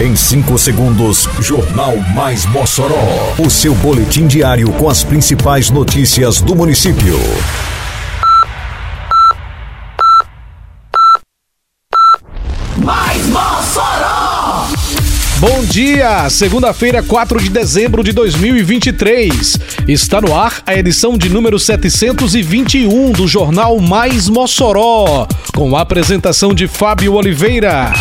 Em 5 segundos, Jornal Mais Mossoró. O seu boletim diário com as principais notícias do município. Mais Mossoró! Bom dia, segunda-feira, 4 de dezembro de 2023. Está no ar a edição de número 721 do Jornal Mais Mossoró, com a apresentação de Fábio Oliveira.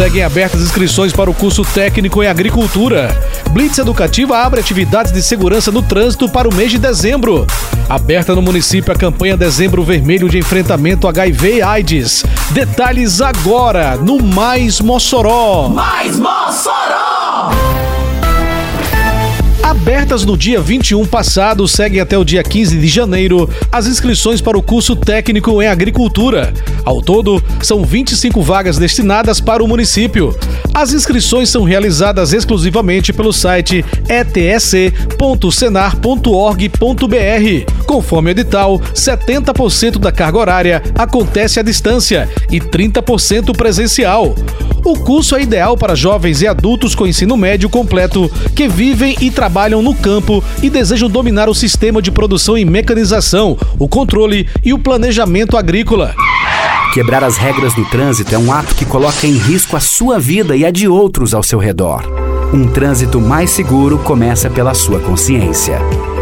Seguem abertas inscrições para o curso técnico em agricultura. Blitz Educativa abre atividades de segurança no trânsito para o mês de dezembro. Aberta no município a campanha Dezembro Vermelho de enfrentamento HIV e AIDS. Detalhes agora no Mais Mossoró. Mais Mossoró! Abertas no dia 21 passado, seguem até o dia 15 de janeiro as inscrições para o curso técnico em agricultura. Ao todo, são 25 vagas destinadas para o município. As inscrições são realizadas exclusivamente pelo site etsc.senar.org.br. Conforme o edital, 70% da carga horária acontece à distância e 30% presencial. O curso é ideal para jovens e adultos com ensino médio completo que vivem e trabalham no campo e desejam dominar o sistema de produção e mecanização, o controle e o planejamento agrícola. Quebrar as regras do trânsito é um ato que coloca em risco a sua vida e a de outros ao seu redor. Um trânsito mais seguro começa pela sua consciência.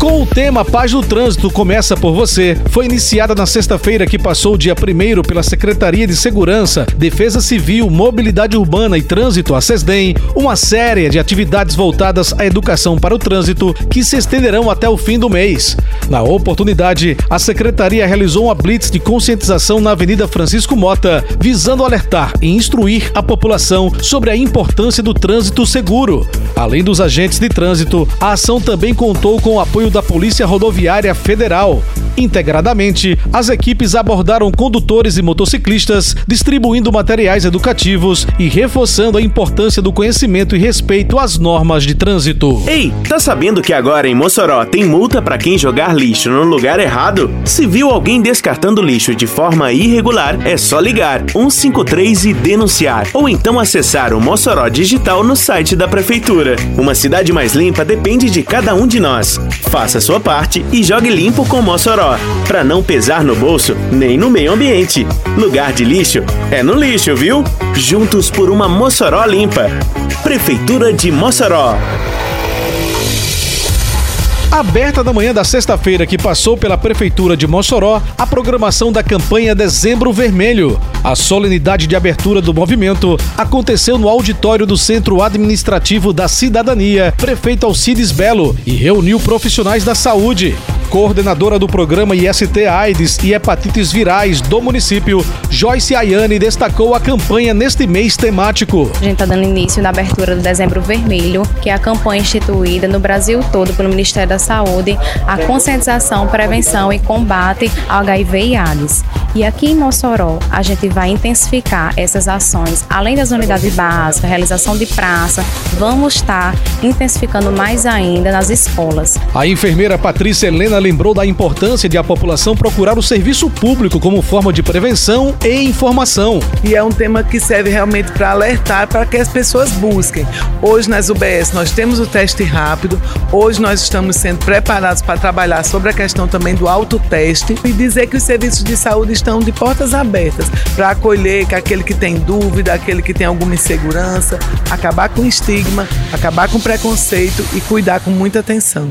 Com o tema Paz do Trânsito Começa por Você, foi iniciada na sexta-feira que passou o dia 1 pela Secretaria de Segurança, Defesa Civil, Mobilidade Urbana e Trânsito, a SESDEM, uma série de atividades voltadas à educação para o trânsito que se estenderão até o fim do mês. Na oportunidade, a Secretaria realizou uma blitz de conscientização na Avenida Francisco Mota, visando alertar e instruir a população sobre a importância do trânsito seguro. Além dos agentes de trânsito, a ação também contou com o apoio da Polícia Rodoviária Federal. Integradamente, as equipes abordaram condutores e motociclistas, distribuindo materiais educativos e reforçando a importância do conhecimento e respeito às normas de trânsito. Ei, tá sabendo que agora em Mossoró tem multa para quem jogar lixo no lugar errado? Se viu alguém descartando lixo de forma irregular, é só ligar 153 e denunciar, ou então acessar o Mossoró Digital no site da prefeitura. Uma cidade mais limpa depende de cada um de nós. Faça sua parte e jogue limpo com Mossoró, para não pesar no bolso nem no meio ambiente. Lugar de lixo é no lixo, viu? Juntos por uma Mossoró limpa. Prefeitura de Mossoró. Aberta na manhã da sexta-feira que passou pela Prefeitura de Mossoró a programação da campanha Dezembro Vermelho. A solenidade de abertura do movimento aconteceu no auditório do Centro Administrativo da Cidadania, prefeito Alcides Belo, e reuniu profissionais da saúde. Coordenadora do programa IST AIDS e Hepatites Virais do município, Joyce Ayane destacou a campanha neste mês temático. A gente está dando início na abertura do Dezembro Vermelho, que é a campanha instituída no Brasil todo pelo Ministério da Saúde, a conscientização, prevenção e combate ao HIV e AIDS. E aqui em Mossoró, a gente vai intensificar essas ações, além das unidades básicas, realização de praça, vamos estar intensificando mais ainda nas escolas. A enfermeira Patrícia Helena lembrou da importância de a população procurar o serviço público como forma de prevenção e informação. E é um tema que serve realmente para alertar para que as pessoas busquem. Hoje nas UBS nós temos o teste rápido, hoje nós estamos sendo preparados para trabalhar sobre a questão também do autoteste e dizer que os serviços de saúde estão de portas abertas para acolher que aquele que tem dúvida, aquele que tem alguma insegurança, acabar com o estigma, acabar com o preconceito e cuidar com muita atenção.